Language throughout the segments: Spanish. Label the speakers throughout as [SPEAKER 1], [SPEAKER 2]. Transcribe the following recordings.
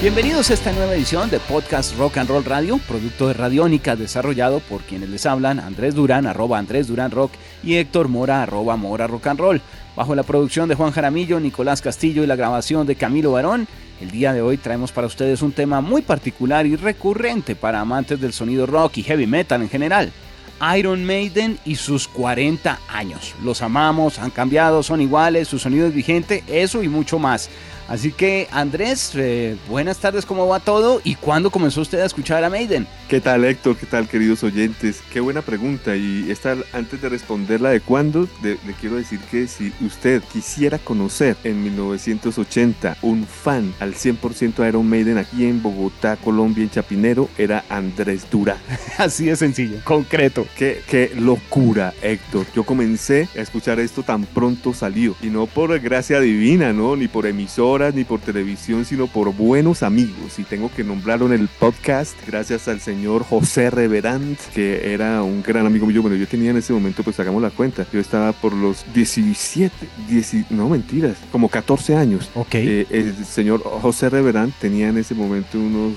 [SPEAKER 1] Bienvenidos a esta nueva edición de Podcast Rock and Roll Radio, producto de Radiónica desarrollado por quienes les hablan, Andrés Durán, arroba Andrés Durán Rock y Héctor Mora, arroba Mora Rock and Roll. Bajo la producción de Juan Jaramillo, Nicolás Castillo y la grabación de Camilo Barón, el día de hoy traemos para ustedes un tema muy particular y recurrente para amantes del sonido rock y heavy metal en general. Iron Maiden y sus 40 años. Los amamos, han cambiado, son iguales, su sonido es vigente, eso y mucho más. Así que Andrés, eh, buenas tardes, ¿cómo va todo? ¿Y cuándo comenzó usted a escuchar a Maiden?
[SPEAKER 2] ¿Qué tal Héctor? ¿Qué tal queridos oyentes? Qué buena pregunta y esta, antes de responderla de cuándo, le quiero decir que si usted quisiera conocer en 1980 un fan al 100% de Iron Maiden aquí en Bogotá, Colombia, en Chapinero, era Andrés Dura.
[SPEAKER 1] Así de sencillo, concreto.
[SPEAKER 2] Qué, qué locura Héctor. Yo comencé a escuchar esto tan pronto salió y no por gracia divina, ¿no? Ni por emisor ni por televisión, sino por buenos amigos. Y tengo que nombrarlo en el podcast gracias al señor José Reverand, que era un gran amigo mío. Bueno, yo tenía en ese momento, pues hagamos la cuenta, yo estaba por los 17, 10, no mentiras, como 14 años.
[SPEAKER 1] Ok.
[SPEAKER 2] Eh, el señor José Reverand tenía en ese momento unos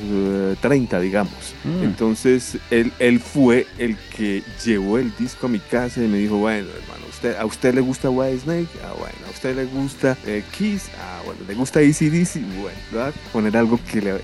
[SPEAKER 2] 30, eh, digamos. Mm. Entonces, él, él fue el que llevó el disco a mi casa y me dijo, bueno, hermano, usted, ¿a usted le gusta White Snake? Ah, bueno, ¿a usted le gusta eh, Kiss? Ah, bueno, ¿le gusta gusta ACDC, bueno, ¿verdad? Poner algo que le,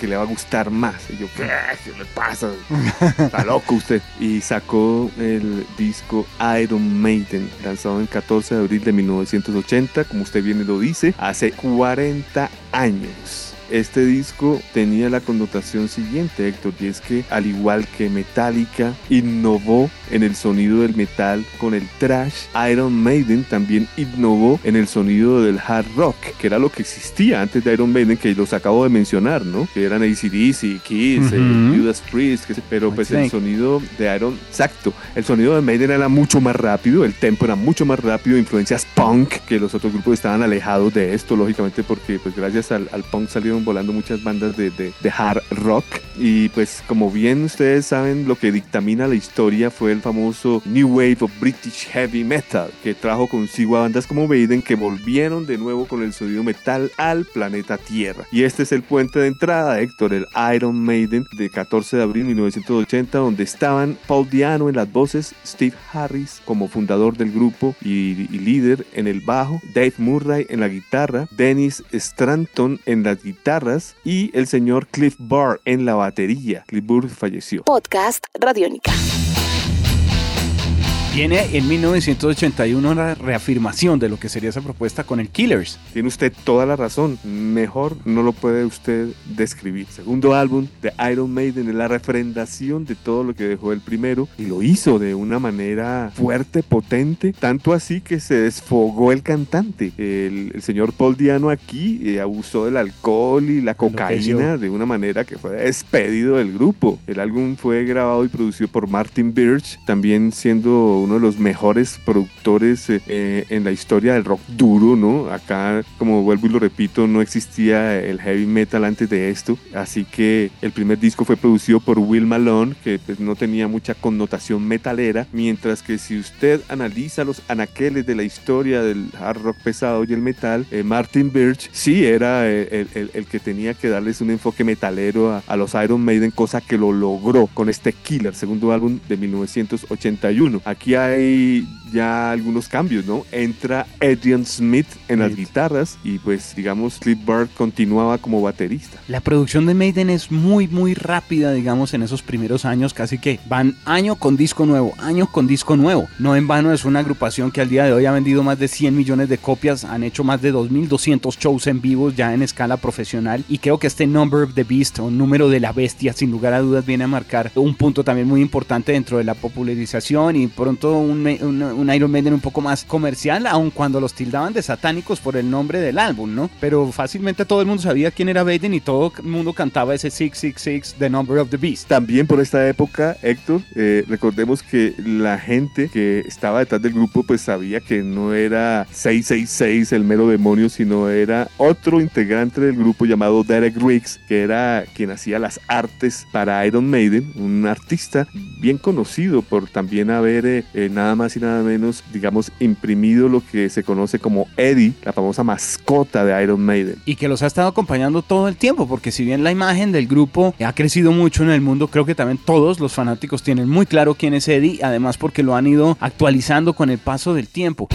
[SPEAKER 2] que, le va a gustar más. Y yo, ¿qué, ¿Qué le pasa? Está loco usted. Y sacó el disco Iron Maiden, lanzado el 14 de abril de 1980, como usted bien lo dice, hace 40 años este disco tenía la connotación siguiente, Héctor, y es que al igual que Metallica innovó en el sonido del metal con el trash, Iron Maiden también innovó en el sonido del hard rock, que era lo que existía antes de Iron Maiden, que los acabo de mencionar, ¿no? Que eran ACDC, Kiss, eh, Judas Priest, pero pues el sonido de Iron, exacto, el sonido de Maiden era mucho más rápido, el tempo era mucho más rápido, influencias punk, que los otros grupos estaban alejados de esto, lógicamente, porque pues gracias al, al punk salieron volando muchas bandas de, de, hard rock. Y pues como bien ustedes saben, lo que dictamina la historia fue el famoso New Wave of British Heavy Metal, que trajo consigo a bandas como Maiden que volvieron de nuevo con el sonido metal al planeta Tierra. Y este es el puente de entrada, Héctor, el Iron Maiden de 14 de abril de 1980, donde estaban Paul Diano en las voces, Steve Harris como fundador del grupo y, y líder en el bajo, Dave Murray en la guitarra, Dennis Stranton en la y el señor Cliff Barr en la batería. Cliff Barr falleció.
[SPEAKER 3] Podcast Radiónica.
[SPEAKER 1] Tiene en 1981 una reafirmación de lo que sería esa propuesta con el Killers.
[SPEAKER 2] Tiene usted toda la razón. Mejor no lo puede usted describir. Segundo álbum de Iron Maiden es la refrendación de todo lo que dejó el primero y lo hizo de una manera fuerte, potente, tanto así que se desfogó el cantante. El, señor Paul Diano aquí eh, abusó del alcohol y la cocaína de una manera que fue despedido del grupo. El álbum fue grabado y producido por Martin Birch, también siendo uno de los mejores productores eh, eh, en la historia del rock duro, ¿no? Acá, como vuelvo y lo repito, no existía el heavy metal antes de esto, así que el primer disco fue producido por Will Malone, que pues, no tenía mucha connotación metalera, mientras que si usted analiza los anaqueles de la historia del hard rock pesado y el metal, eh, Martin Birch sí era el, el, que tenía que darles un enfoque metalero a, a los Iron Maiden, cosa que lo logró con este Killer, segundo álbum de 1981. Aquí hay ya algunos cambios, ¿no? Entra Adrian Smith en las guitarras y pues digamos Cliff Bird continuaba como baterista.
[SPEAKER 1] La producción de Maiden es muy muy rápida, digamos, en esos primeros años, casi que van año con disco nuevo, año con disco nuevo. No en vano es una agrupación que al día de hoy ha vendido más de 100 millones de copias, han hecho más de 2.200 shows en vivos ya en escala profesional y creo que este Number of the Beast o número de la bestia sin lugar a dudas viene a marcar un punto también muy importante dentro de la popularización y pronto pronto un, un, Iron Maiden un poco más comercial, aun cuando los tildaban de satánicos por el nombre del álbum, ¿no? Pero fácilmente todo el mundo sabía quién era Maiden y todo el mundo cantaba ese 666, The Number of the Beast.
[SPEAKER 2] También por esta época, Héctor, eh, recordemos que la gente que estaba detrás del grupo pues sabía que no era 666 el mero demonio, sino era otro integrante del grupo llamado Derek Riggs, que era quien hacía las artes para Iron Maiden, un artista bien conocido por también haber eh, eh, nada más y nada menos, digamos, imprimido lo que se conoce como Eddie, la famosa mascota de Iron Maiden.
[SPEAKER 1] Y que los ha estado acompañando todo el tiempo, porque si bien la imagen del grupo ha crecido mucho en el mundo, creo que también todos los fanáticos tienen muy claro quién es Eddie, además porque lo han ido actualizando con el paso del tiempo.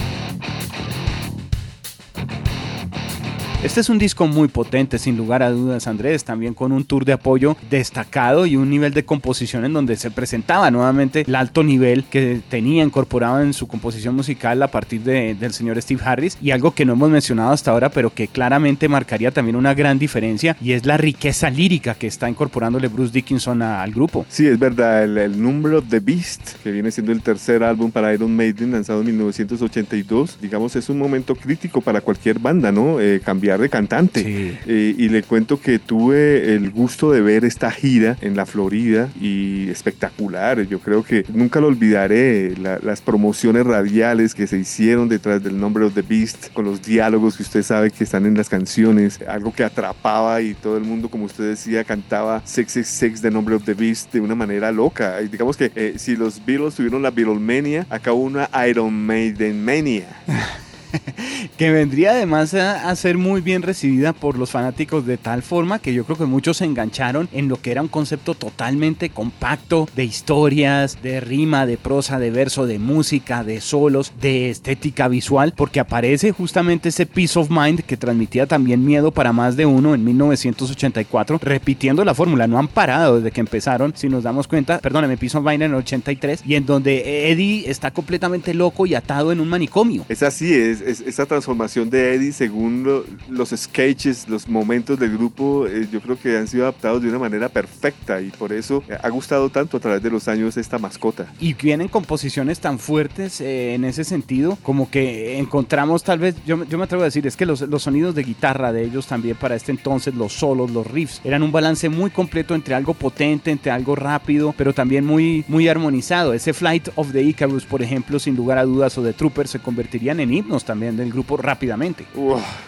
[SPEAKER 1] Este es un disco muy potente, sin lugar a dudas, Andrés, también con un tour de apoyo destacado y un nivel de composición en donde se presentaba nuevamente el alto nivel que tenía incorporado en su composición musical a partir de, del señor Steve Harris y algo que no hemos mencionado hasta ahora, pero que claramente marcaría también una gran diferencia y es la riqueza lírica que está incorporándole Bruce Dickinson al grupo.
[SPEAKER 2] Sí, es verdad, el, el the Beast, que viene siendo el tercer álbum para Iron Maiden lanzado en 1982, digamos, es un momento crítico para cualquier banda, ¿no? Eh, cambiar de cantante. Eh, y le cuento que tuve el gusto de ver esta gira en la Florida y espectacular. Yo creo que nunca lo olvidaré. las promociones radiales que se hicieron detrás del nombre of the Beast, con los diálogos que usted sabe que están en las canciones, algo que atrapaba y todo el mundo, como usted decía, cantaba 666 The Number of the Beast de una manera loca. Y digamos que eh, si los Beatles tuvieron la Beatlemania, acabó una Iron Maiden Mania.
[SPEAKER 1] que vendría además a, ser muy bien recibida por los fanáticos de tal forma que yo creo que muchos se engancharon en lo que era un concepto totalmente compacto de historias, de rima, de prosa, de verso, de música, de solos, de estética visual, porque aparece justamente ese Peace of Mind que transmitía también miedo para más de uno en 1984, repitiendo la fórmula, no han parado desde que empezaron, si nos damos cuenta, perdóneme, Peace of Mind en el 83, y en donde Eddie está completamente loco y atado en un manicomio.
[SPEAKER 2] Es así, es, esa transformación de Eddie según los sketches, los momentos del grupo, eh, yo creo que han sido adaptados de una manera perfecta y por eso ha gustado tanto a través de los años esta mascota.
[SPEAKER 1] Y vienen composiciones tan fuertes eh, en ese sentido, como que encontramos tal vez, yo, yo me atrevo a decir, es que los, los sonidos de guitarra de ellos también para este entonces, los solos, los riffs, eran un balance muy completo entre algo potente, entre algo rápido, pero también muy, muy armonizado. Ese Flight of the Icarus, por ejemplo, sin lugar a dudas, o de Trooper, se convertirían en himnos también del grupo rápidamente.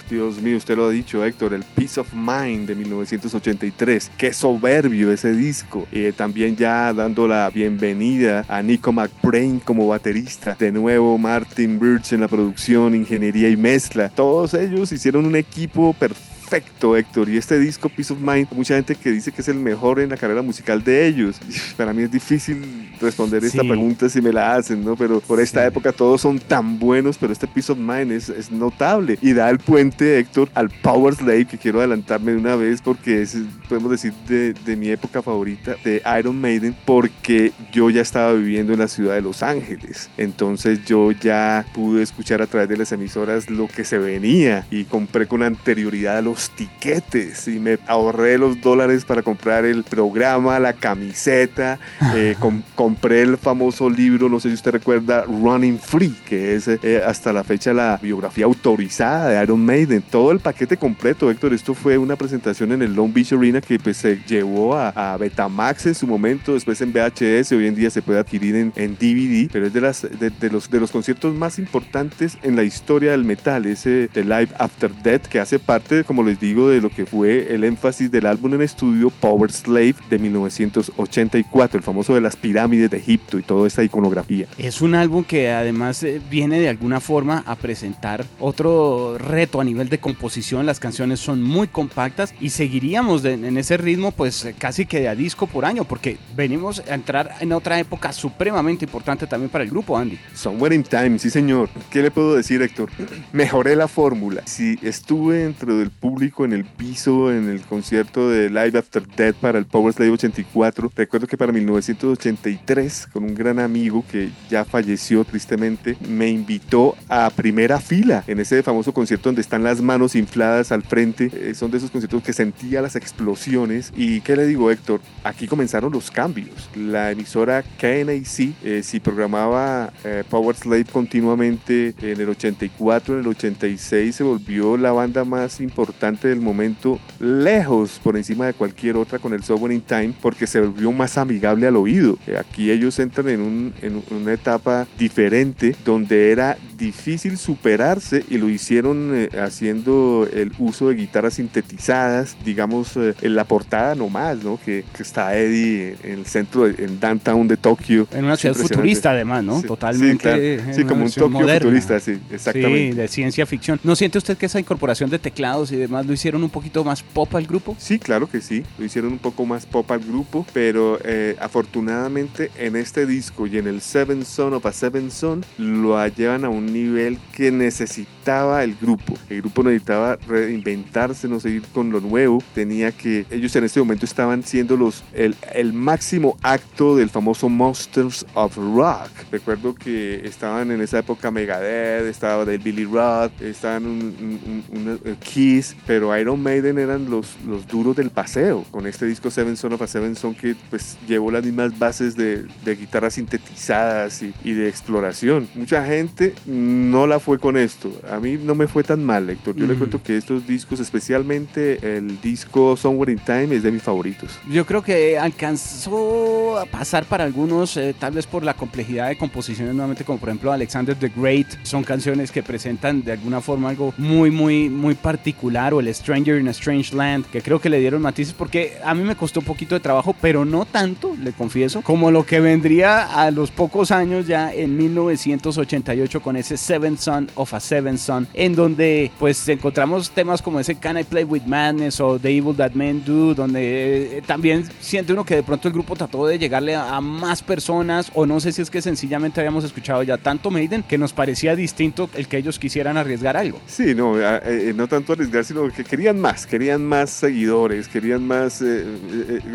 [SPEAKER 2] Dios mío, usted lo ha dicho, Héctor, el Peace of Mind de 1983. Qué soberbio ese disco. Eh, también ya dando la bienvenida a Nico McBrain como baterista. De nuevo Martin Birch en la producción, ingeniería y mezcla. Todos ellos hicieron un equipo perfecto perfecto, Héctor. Y este disco, Peace of Mind, mucha gente que dice que es el mejor en la carrera musical de ellos. Para mí es difícil responder esta pregunta si me la hacen, ¿no? Pero por esta época todos son tan buenos, pero este Peace of Mind es, es, notable. Y da el puente, Héctor, al Power Slave, que quiero adelantarme de una vez porque es, podemos decir, de, de mi época favorita de Iron Maiden, porque yo ya estaba viviendo en la ciudad de Los Ángeles. Entonces yo ya pude escuchar a través de las emisoras lo que se venía y compré con anterioridad a los tiquetes y me ahorré los dólares para comprar el programa, la camiseta, eh, compré el famoso libro, no sé si usted recuerda, Running Free, que es eh, hasta la fecha la biografía autorizada de Iron Maiden, todo el paquete completo, Héctor, esto fue una presentación en el Long Beach Arena que pues, se llevó a, Betamax en su momento, después en VHS, hoy en día se puede adquirir en, DVD, pero es de, las, de, los, de los conciertos más importantes en la historia del metal, ese de Live After Death, que hace parte, como les digo, de lo que fue el énfasis del álbum en estudio Power Slave de 1984, el famoso de las pirámides de Egipto y toda esta iconografía.
[SPEAKER 1] Es un álbum que además eh, viene de alguna forma a presentar otro reto a nivel de composición. Las canciones son muy compactas y seguiríamos en ese ritmo pues eh, casi que de a disco por año porque venimos a entrar en otra época supremamente importante también para el grupo, Andy.
[SPEAKER 2] Somewhere in Time, sí señor. ¿Qué le puedo decir, Héctor? Mejoré la fórmula. Si estuve dentro del público público en el piso en el concierto de Live After Death para el Power Slave 84. Recuerdo que para 1983, con un gran amigo que ya falleció tristemente, me invitó a primera fila en ese famoso concierto donde están las manos infladas al frente. Eh, son de esos conciertos que sentía las explosiones. ¿Y qué le digo, Héctor? Aquí comenzaron los cambios. La emisora KNAC, eh, si programaba eh, Power Slave continuamente en el 84, en el 86 se volvió la banda más importante del momento, lejos por encima de cualquier otra con el Software in Time, porque se volvió más amigable al oído. Eh, aquí ellos entran en, en una etapa diferente donde era difícil superarse y lo hicieron eh, haciendo el uso de guitarras sintetizadas, digamos eh, en la portada nomás, ¿no? Que, que, está Eddie en el centro, en downtown de Tokio.
[SPEAKER 1] En una ciudad futurista además, ¿no? Totalmente.
[SPEAKER 2] Sí, como un Tokio futurista, sí, exactamente.
[SPEAKER 1] Sí, de ciencia ficción. ¿No siente usted que esa incorporación de teclados y demás lo hicieron un poquito más pop al grupo?
[SPEAKER 2] Sí, claro que sí, lo hicieron un poco más pop al grupo, pero eh, afortunadamente en este disco y en el Seven Son of a Seven Son lo llevan a un nivel que necesitaba el grupo. El grupo necesitaba reinventarse, no seguir con lo nuevo. Tenía que, ellos en este momento estaban siendo los, el, el máximo acto del famoso Monsters of Rock. Recuerdo que estaban en esa época Megadeth, estaba del Billy Roth, estaban un, un, Kiss, pero Iron Maiden eran los, los duros del paseo con este disco Seven Son of a Seven Son que pues llevó las mismas bases de, de guitarras sintetizadas y, y de exploración. Mucha gente no la fue con esto. A mí no me fue tan mal, Héctor. Yo le cuento que estos discos, especialmente el disco Somewhere in Time, es de mis favoritos.
[SPEAKER 1] Yo creo que alcanzó a pasar para algunos, eh, tal vez por la complejidad de composiciones, nuevamente, como por ejemplo Alexander the Great. Son canciones que presentan de alguna forma algo muy, muy, muy particular. O el Stranger in a Strange Land, que creo que le dieron matices porque a mí me costó un poquito de trabajo, pero no tanto, le confieso, como lo que vendría a los pocos años ya en 1988 con ese Seven Son of a Seven Son, en donde pues encontramos temas como ese Can I Play With Madness o The Evil That Men Do, donde eh, también siente uno que de pronto el grupo trató de llegarle a, más personas o no sé si es que sencillamente habíamos escuchado ya tanto Maiden que nos parecía distinto el que ellos quisieran arriesgar algo.
[SPEAKER 2] Sí, no, eh, no tanto arriesgar, sino que querían más, querían más seguidores, querían más, eh,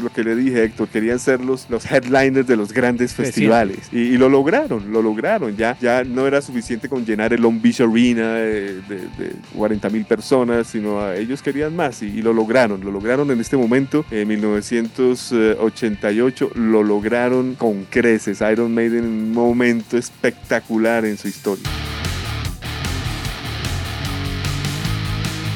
[SPEAKER 2] lo que le dije Héctor, querían ser los, los headliners de los grandes festivales y, y, lo lograron, lo lograron, ya, ya no era suficiente con llenar el Long Beach Arena de, de, de 40 mil personas, sino ellos querían más y, y, lo lograron, lo lograron en este momento, en 1988 lo lograron con creces, Iron Maiden en un momento espectacular en su historia.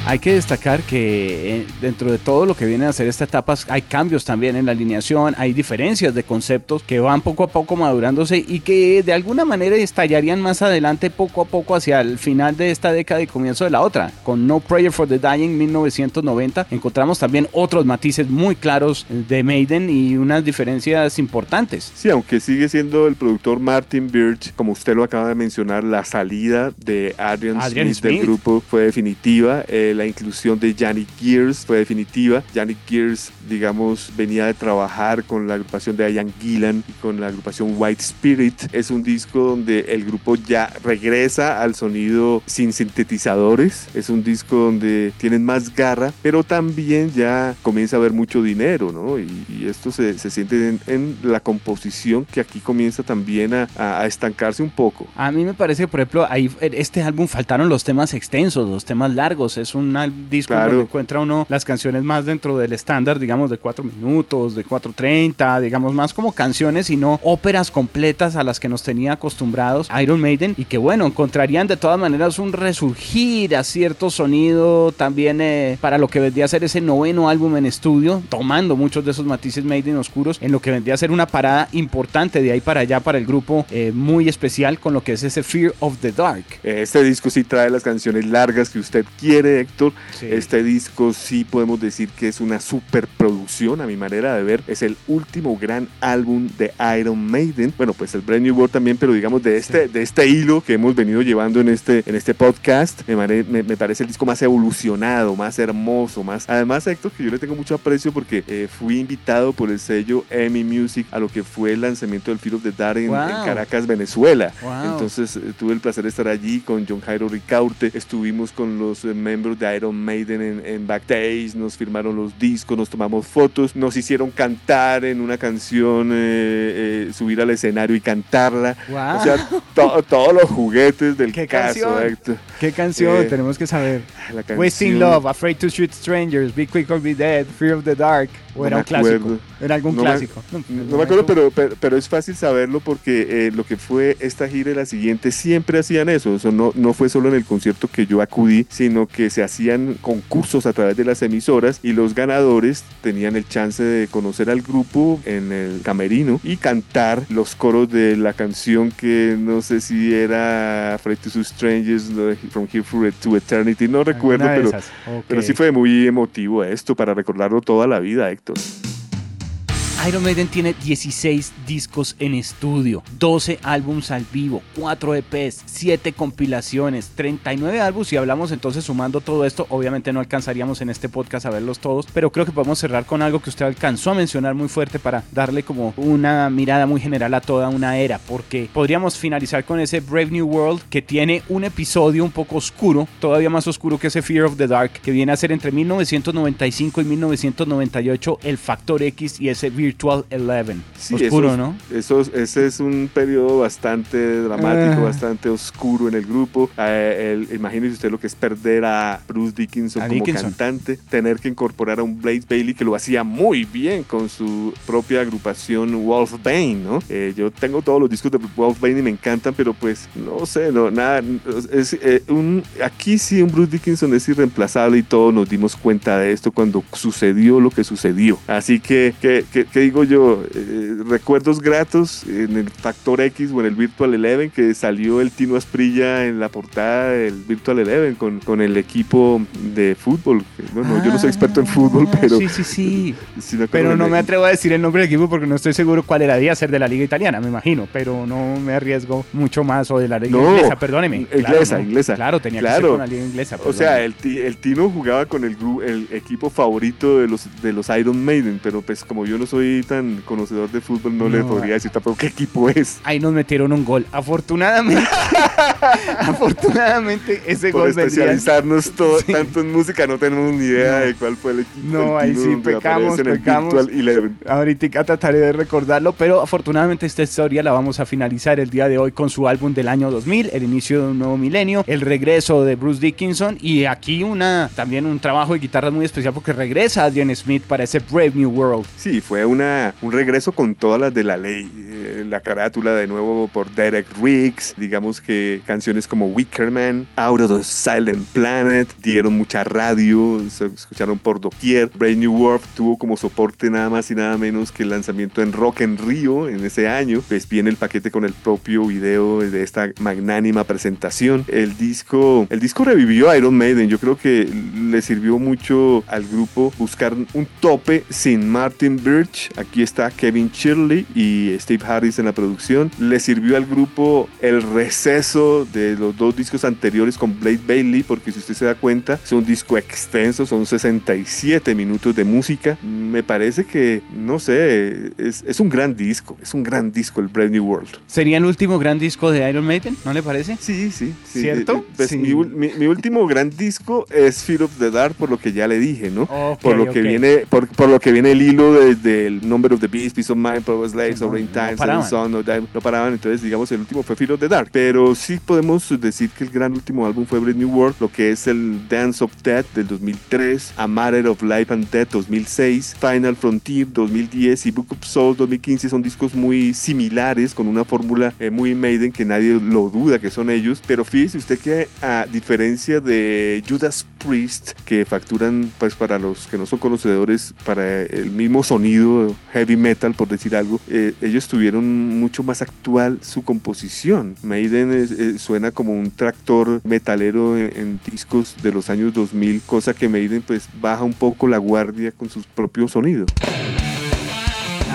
[SPEAKER 1] Hay que destacar que eh, dentro de todo lo que viene a hacer esta etapa hay cambios también en la alineación, hay diferencias de conceptos que van poco a poco madurándose y que de alguna manera estallarían más adelante poco a poco hacia el final de esta década y comienzo de la otra. Con No Prayer for the Dying 1990 encontramos también otros matices muy claros de Maiden y unas diferencias importantes.
[SPEAKER 2] Sí, aunque sigue siendo el productor Martin Birch, como usted lo acaba de mencionar, la salida de Adrian,
[SPEAKER 1] Adrian
[SPEAKER 2] Smith,
[SPEAKER 1] Smith.
[SPEAKER 2] del grupo fue definitiva. La inclusión de Yannick Gears fue definitiva. Yannick Gears, digamos, venía de trabajar con la agrupación de Ian Gillan y con la agrupación White Spirit. Es un disco donde el grupo ya regresa al sonido sin sintetizadores. Es un disco donde tienen más garra, pero también ya comienza a haber mucho dinero, ¿no? Y, y esto se, se siente en, en, la composición que aquí comienza también a, a, estancarse un poco.
[SPEAKER 1] A mí me parece por ejemplo, ahí este álbum faltaron los temas extensos, los temas largos. Es un disco
[SPEAKER 2] Claro.
[SPEAKER 1] donde encuentra uno las canciones más dentro del estándar, digamos, de 4 minutos, de 4.30, digamos, más como canciones y no óperas completas a las que nos tenía acostumbrados Iron Maiden y que, bueno, encontrarían de todas maneras un resurgir a cierto sonido también eh, para lo que vendría a ser ese noveno álbum en estudio, tomando muchos de esos matices Maiden oscuros en lo que vendría a ser una parada importante de ahí para allá para el grupo, eh, muy especial con lo que es ese Fear of the Dark.
[SPEAKER 2] Este disco sí trae las canciones largas que usted quiere, Héctor.
[SPEAKER 1] Sí.
[SPEAKER 2] Este disco sí podemos decir que es una superproducción, a mi manera de ver. Es el último gran álbum de Iron Maiden. Bueno, pues el Brand New World también, pero digamos de este,
[SPEAKER 1] Sí.
[SPEAKER 2] de este hilo que hemos venido llevando en este, en este podcast, me, me- me parece el disco más evolucionado, más hermoso, más... Además, Héctor, que yo le tengo mucho aprecio porque eh, fui invitado por el sello EMI Music a lo que fue el lanzamiento del Fear of the Dark en,
[SPEAKER 1] Wow.
[SPEAKER 2] en Caracas, Venezuela.
[SPEAKER 1] Wow.
[SPEAKER 2] Entonces eh, tuve el placer de estar allí con John Jairo Ricaurte, estuvimos con los eh, miembros de de Iron Maiden en, en backstage, nos firmaron los discos, nos tomamos fotos, nos hicieron cantar en una canción, eh, eh, subir al escenario y cantarla.
[SPEAKER 1] Wow.
[SPEAKER 2] O sea, to- todos los juguetes del
[SPEAKER 1] ¿Qué
[SPEAKER 2] caso,
[SPEAKER 1] canción?
[SPEAKER 2] Héctor.
[SPEAKER 1] ¿Qué canción?
[SPEAKER 2] Eh,
[SPEAKER 1] Tenemos que saber.
[SPEAKER 2] La canción-
[SPEAKER 1] Wasting Love, Afraid to Shoot Strangers, Be Quick or Be Dead, Fear of the Dark. ¿O
[SPEAKER 2] No
[SPEAKER 1] era
[SPEAKER 2] me
[SPEAKER 1] un clásico?
[SPEAKER 2] acuerdo.
[SPEAKER 1] ¿Era algún
[SPEAKER 2] No me-
[SPEAKER 1] clásico?
[SPEAKER 2] No me acuerdo, pero, pero, pero es fácil saberlo porque eh, lo que fue esta gira y la siguiente siempre hacían eso. Eso no, no fue solo en el concierto que yo acudí, sino que se hacían concursos a través de las emisoras y los ganadores tenían el chance de conocer al grupo en el camerino y cantar los coros de la canción que no sé si era Afraid to Strangers, From Here for- to Eternity, no recuerdo, pero, pero sí fue muy emotivo esto para recordarlo toda la vida, Héctor.
[SPEAKER 1] Iron Maiden tiene 16 discos en estudio, 12 álbums al vivo, 4 EPs, 7 compilaciones, 39 álbumes. Si hablamos entonces sumando todo esto, obviamente no alcanzaríamos en este podcast a verlos todos, pero creo que podemos cerrar con algo que usted alcanzó a mencionar muy fuerte para darle como una mirada muy general a toda una era, porque podríamos finalizar con ese Brave New World que tiene un episodio un poco oscuro, todavía más oscuro que ese Fear of the Dark, que viene a ser entre 1995 y 1998 el Factor X y ese Virtual Eleven.
[SPEAKER 2] Sí,
[SPEAKER 1] Oscuro, ¿no?
[SPEAKER 2] Eso, ese es un periodo bastante dramático,
[SPEAKER 1] Ah.
[SPEAKER 2] bastante oscuro en el grupo. Eh, el- imagínese usted lo que es perder a Bruce Dickinson
[SPEAKER 1] A
[SPEAKER 2] como
[SPEAKER 1] Dickinson.
[SPEAKER 2] cantante, tener que incorporar a un Blaze Bailey que lo hacía muy bien con su propia agrupación Wolfbane, ¿no? Eh, yo tengo todos los discos de Wolfbane y me encantan, pero pues no sé, no, nada. Es, eh, un, aquí sí un Bruce Dickinson es irreemplazable y todos nos dimos cuenta de esto cuando sucedió lo que sucedió. Así que, ¿qué, qué- qué digo yo? Eh, recuerdos gratos en el Factor X o en el Virtual Eleven que salió el Tino Asprilla en la portada del Virtual Eleven con, con el equipo de fútbol. Bueno, yo no soy experto en fútbol,
[SPEAKER 1] Ah,
[SPEAKER 2] pero...
[SPEAKER 1] Sí, sí, sí. Pero no me atrevo a decir el nombre del equipo porque no estoy seguro cuál era. Debía ser de la Liga Italiana, me imagino. Pero no me arriesgo mucho más. O de la Liga
[SPEAKER 2] No,
[SPEAKER 1] Inglesa, perdóneme.
[SPEAKER 2] inglesa,
[SPEAKER 1] ¿no?
[SPEAKER 2] inglesa.
[SPEAKER 1] Claro, tenía que
[SPEAKER 2] Claro.
[SPEAKER 1] ser con la Liga Inglesa.
[SPEAKER 2] O sea, el, el Tino jugaba con el, el equipo favorito de los, de los Iron Maiden, pero pues como yo no soy tan conocedor de fútbol, no, le podría decir tampoco qué equipo es.
[SPEAKER 1] Ahí nos metieron un gol. Afortunadamente, afortunadamente ese
[SPEAKER 2] Por
[SPEAKER 1] gol
[SPEAKER 2] especializarnos todo,
[SPEAKER 1] Sí.
[SPEAKER 2] tanto en música, no tenemos ni idea
[SPEAKER 1] No.
[SPEAKER 2] de cuál fue el equipo.
[SPEAKER 1] No, ahí sí pecamos, pecamos. Ahorita trataré de recordarlo, pero afortunadamente esta historia la vamos a finalizar el día de hoy con su álbum del año 2000, el inicio de un nuevo milenio, el regreso de Bruce Dickinson y aquí una también un trabajo de guitarras muy especial porque regresa Adrian Smith para ese Brave New World.
[SPEAKER 2] Sí, fue un regreso con todas las de la ley. Eh, la carátula de nuevo por Derek Riggs. Digamos que canciones como Wickerman, Out of the Silent Planet dieron mucha radio, se escucharon por doquier. Brave New World tuvo como soporte nada más y nada menos que el lanzamiento en Rock en Rio en ese año. Pues viene el paquete con el propio video de esta magnánima presentación. El disco, el disco revivió a Iron Maiden. Yo creo que le sirvió mucho al grupo buscar un tope sin Martin Birch. Aquí está Kevin Shirley y Steve Harris en la producción. Le sirvió al grupo el receso de los dos discos anteriores con Blade Bailey, porque si usted se da cuenta, es un disco extenso, son 67 minutos de música. Me parece que, no sé, es, es un gran disco, es un gran disco el Brave New World.
[SPEAKER 1] ¿Sería el último gran disco de Iron Maiden? ¿No le parece?
[SPEAKER 2] Sí, sí, sí.
[SPEAKER 1] ¿Cierto?
[SPEAKER 2] Eh, pues
[SPEAKER 1] Sí.
[SPEAKER 2] Mi, mi- mi último gran disco es Fear of the Dark, por lo que ya le dije, ¿no?
[SPEAKER 1] Ok,
[SPEAKER 2] por lo que
[SPEAKER 1] ok.
[SPEAKER 2] viene, por, por lo que viene el hilo desde el Number of the Beast, Peace of Mind, Power Rain
[SPEAKER 1] no
[SPEAKER 2] Times. Sun, no, no paraban. Entonces, digamos, el último fue Fear of the Dark. Pero sí podemos decir que el gran último álbum fue Brave New World, lo que es el Dance of Death del 2003, A Matter of Life and Death 2006, Final Frontier 2010 y Book of Souls 2015 son discos muy similares con una fórmula eh, muy Maiden que nadie lo duda que son ellos. Pero fíjese usted que a diferencia de Judas Priest, que facturan, pues para los que no son conocedores, para el mismo sonido heavy metal, por decir algo, eh, ellos tuvieron mucho más actual su composición. Maiden eh, suena como un tractor metalero en, en discos de los años 2000, cosa que Maiden pues baja un poco la guardia con su propio sonido.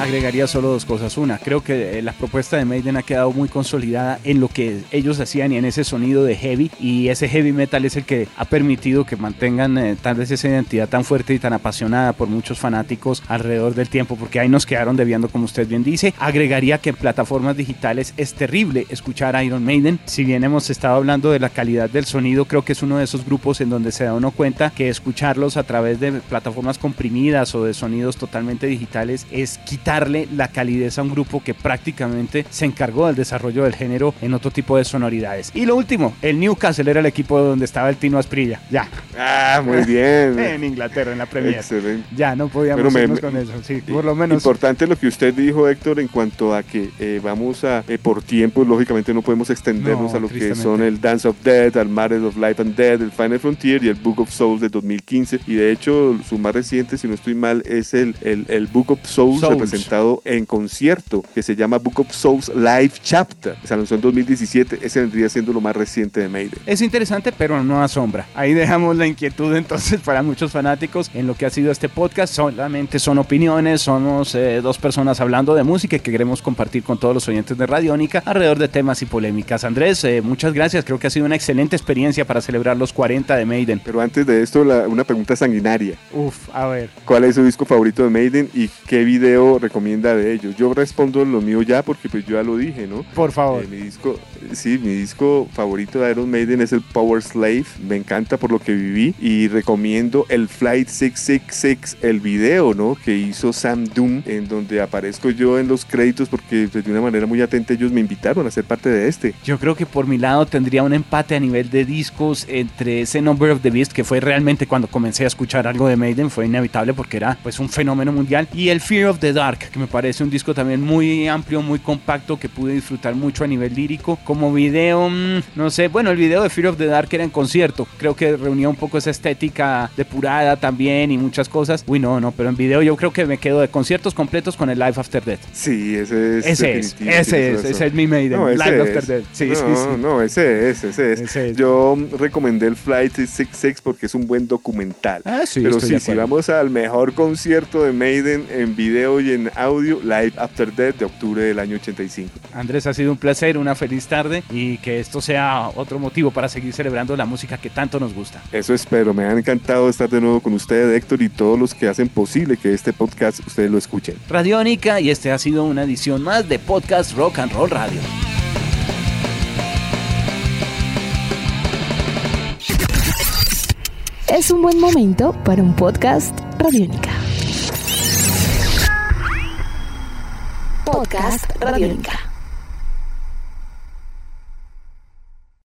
[SPEAKER 1] Agregaría solo dos cosas. Una, creo que eh, la propuesta de Maiden ha quedado muy consolidada en lo que ellos hacían y en ese sonido de heavy. Y ese heavy metal es el que ha permitido que mantengan eh, tal vez esa identidad tan fuerte y tan apasionada por muchos fanáticos alrededor del tiempo, porque ahí nos quedaron debiendo, como usted bien dice. Agregaría que en plataformas digitales es terrible escuchar Iron Maiden. Si bien hemos estado hablando de la calidad del sonido, creo que es uno de esos grupos en donde se da uno cuenta que escucharlos a través de plataformas comprimidas o de sonidos totalmente digitales es quitarle la calidez a un grupo que prácticamente se encargó del desarrollo del género en otro tipo de sonoridades. Y lo último, el Newcastle era el equipo donde estaba el Tino Asprilla. Ya.
[SPEAKER 2] Ah, muy bien.
[SPEAKER 1] en Inglaterra, en la Premier.
[SPEAKER 2] Excelente.
[SPEAKER 1] Ya, no podíamos irnos con eso. Sí, por lo menos.
[SPEAKER 2] Importante lo que usted dijo, Héctor, en cuanto a que eh, vamos a, eh, por tiempo, lógicamente no podemos extendernos
[SPEAKER 1] No,
[SPEAKER 2] a lo que son el Dance of Death, al Matters of Life and Death, el Final Frontier y el Book of Souls de 2015. Y de hecho, su más reciente, si no estoy mal, es el, el, el Book of Souls,
[SPEAKER 1] Souls.
[SPEAKER 2] representado en concierto, que se llama Book of Souls Live Chapter. Se lanzó en 2017. Ese vendría siendo lo más reciente de Maiden.
[SPEAKER 1] Es interesante, pero no asombra. Ahí dejamos la inquietud entonces para muchos fanáticos en lo que ha sido este podcast. Solamente son opiniones, somos eh, dos personas hablando de música que queremos compartir con todos los oyentes de Radiónica alrededor de temas y polémicas. Andrés, eh, muchas gracias. Creo que ha sido una excelente experiencia para celebrar los 40 de Maiden.
[SPEAKER 2] Pero antes de esto, la- una pregunta sanguinaria.
[SPEAKER 1] Uf, a ver.
[SPEAKER 2] ¿Cuál es su disco favorito de Maiden y qué video recomienda de ellos? Yo respondo lo mío ya porque pues yo ya lo dije, ¿no?
[SPEAKER 1] Por favor.
[SPEAKER 2] Eh, mi disco, sí, mi disco favorito de Iron Maiden es el Power Slave. Me encanta por lo que viví y recomiendo el Flight 666, el video, ¿no? Que hizo Sam Doom, en donde aparezco yo en los créditos porque pues, de una manera muy atenta ellos me invitaron a ser parte de este.
[SPEAKER 1] Yo creo que por mi lado tendría un empate a nivel de discos entre ese Number of the Beast, que fue realmente cuando comencé a escuchar algo de Maiden, fue inevitable porque era pues un fenómeno mundial, y el Fear of the Dark, que me parece un disco también muy amplio, muy compacto, que pude disfrutar mucho a nivel lírico. Como video, mm, no sé, bueno, el video de Fear of the Dark era en concierto, creo que reunía un poco esa estética depurada también y muchas cosas. Uy, no, no, pero en video yo creo que me quedo de conciertos completos con el Life After Death.
[SPEAKER 2] Sí, ese es.
[SPEAKER 1] Ese es, ese es, ese es mi Maiden,
[SPEAKER 2] No,
[SPEAKER 1] Life
[SPEAKER 2] es.
[SPEAKER 1] After Death. Sí,
[SPEAKER 2] no,
[SPEAKER 1] sí, sí.
[SPEAKER 2] no, ese es, ese es.
[SPEAKER 1] Ese es.
[SPEAKER 2] Yo recomendé el Flight 666 porque es un buen documental.
[SPEAKER 1] Ah, sí,
[SPEAKER 2] Pero sí, si vamos al mejor concierto de Maiden en video y en audio, Live After Death de octubre del año 85.
[SPEAKER 1] Andrés, ha sido un placer, una feliz tarde y que esto sea otro motivo para seguir celebrando la música que tanto nos gusta.
[SPEAKER 2] Eso espero. Me ha encantado estar de nuevo con ustedes, Héctor, y todos los que hacen posible que este podcast ustedes lo escuchen.
[SPEAKER 1] Radiónica y este ha sido una edición más de Podcast Rock and Roll Radio.
[SPEAKER 3] Es un buen momento para un podcast Radiónica. Podcast Radiónica.